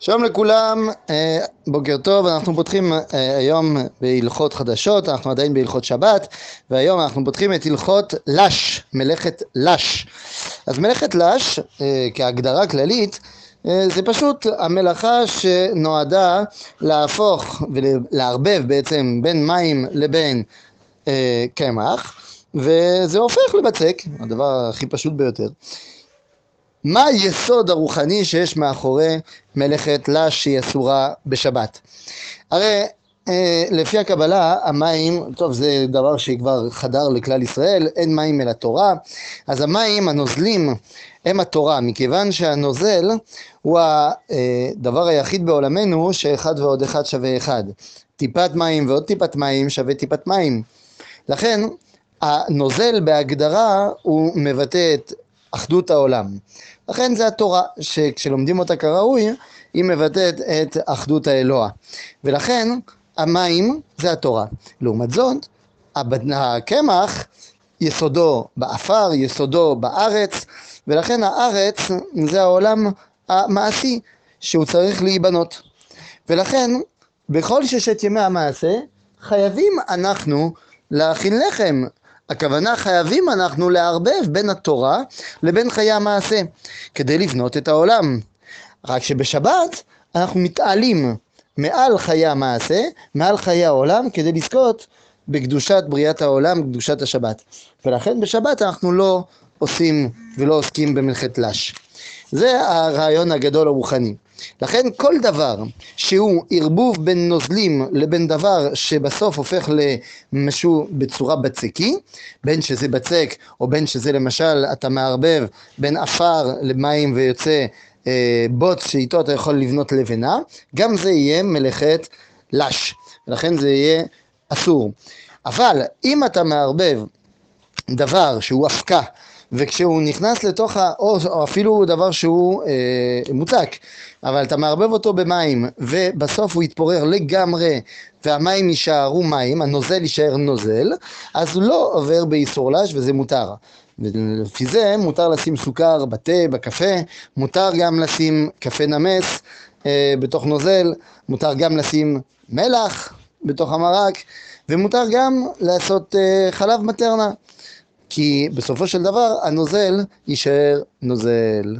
שלום לכולם, אה, בוקר טוב, אנחנו פותחים אה, היום בהלכות חדשות, אנחנו עדיין בהלכות שבת, והיום אנחנו פותחים את הלכות לש, מלאכת לש. אז מלאכת לש, אה, כהגדרה כללית, זה פשוט המלאכה שנועדה להפוך ולערבב בעצם בין מים לבין קמח, וזה הופך לבצק, הדבר הכי פשוט ביותר. מה היסוד הרוחני שיש מאחורי מלאכת לש שהיא אסורה בשבת? הרי אה, לפי הקבלה המים, טוב זה דבר שכבר חדר לכלל ישראל, אין מים אל התורה, אז המים הנוזלים הם התורה, מכיוון שהנוזל הוא הדבר היחיד בעולמנו שאחד ועוד אחד שווה אחד. טיפת מים ועוד טיפת מים שווה טיפת מים. לכן הנוזל בהגדרה הוא מבטא את אחדות העולם. לכן זה התורה, שכשלומדים אותה כראוי, היא מבטאת את אחדות האלוה. ולכן המים זה התורה. לעומת זאת, הקמח יסודו בעפר, יסודו בארץ, ולכן הארץ זה העולם המעשי שהוא צריך להיבנות. ולכן בכל ששת ימי המעשה חייבים אנחנו להכין לחם הכוונה חייבים אנחנו לערבב בין התורה לבין חיי המעשה כדי לבנות את העולם. רק שבשבת אנחנו מתעלים מעל חיי המעשה, מעל חיי העולם, כדי לזכות בקדושת בריאת העולם, קדושת השבת. ולכן בשבת אנחנו לא עושים ולא עוסקים במלאכת לש. זה הרעיון הגדול הרוחני. לכן כל דבר שהוא ערבוב בין נוזלים לבין דבר שבסוף הופך למשהו בצורה בצקי, בין שזה בצק או בין שזה למשל אתה מערבב בין עפר למים ויוצא אה, בוץ שאיתו אתה יכול לבנות לבנה, גם זה יהיה מלאכת לש, ולכן זה יהיה אסור. אבל אם אתה מערבב דבר שהוא אבקה וכשהוא נכנס לתוך ה... או, או אפילו דבר שהוא אה, מוצק, אבל אתה מערבב אותו במים ובסוף הוא יתפורר לגמרי והמים יישארו מים, הנוזל יישאר נוזל, אז הוא לא עובר באיסור לש וזה מותר. ולפי זה מותר לשים סוכר בתה, בקפה, מותר גם לשים קפה נמס אה, בתוך נוזל, מותר גם לשים מלח בתוך המרק, ומותר גם לעשות אה, חלב מטרנה. כי בסופו של דבר הנוזל יישאר נוזל.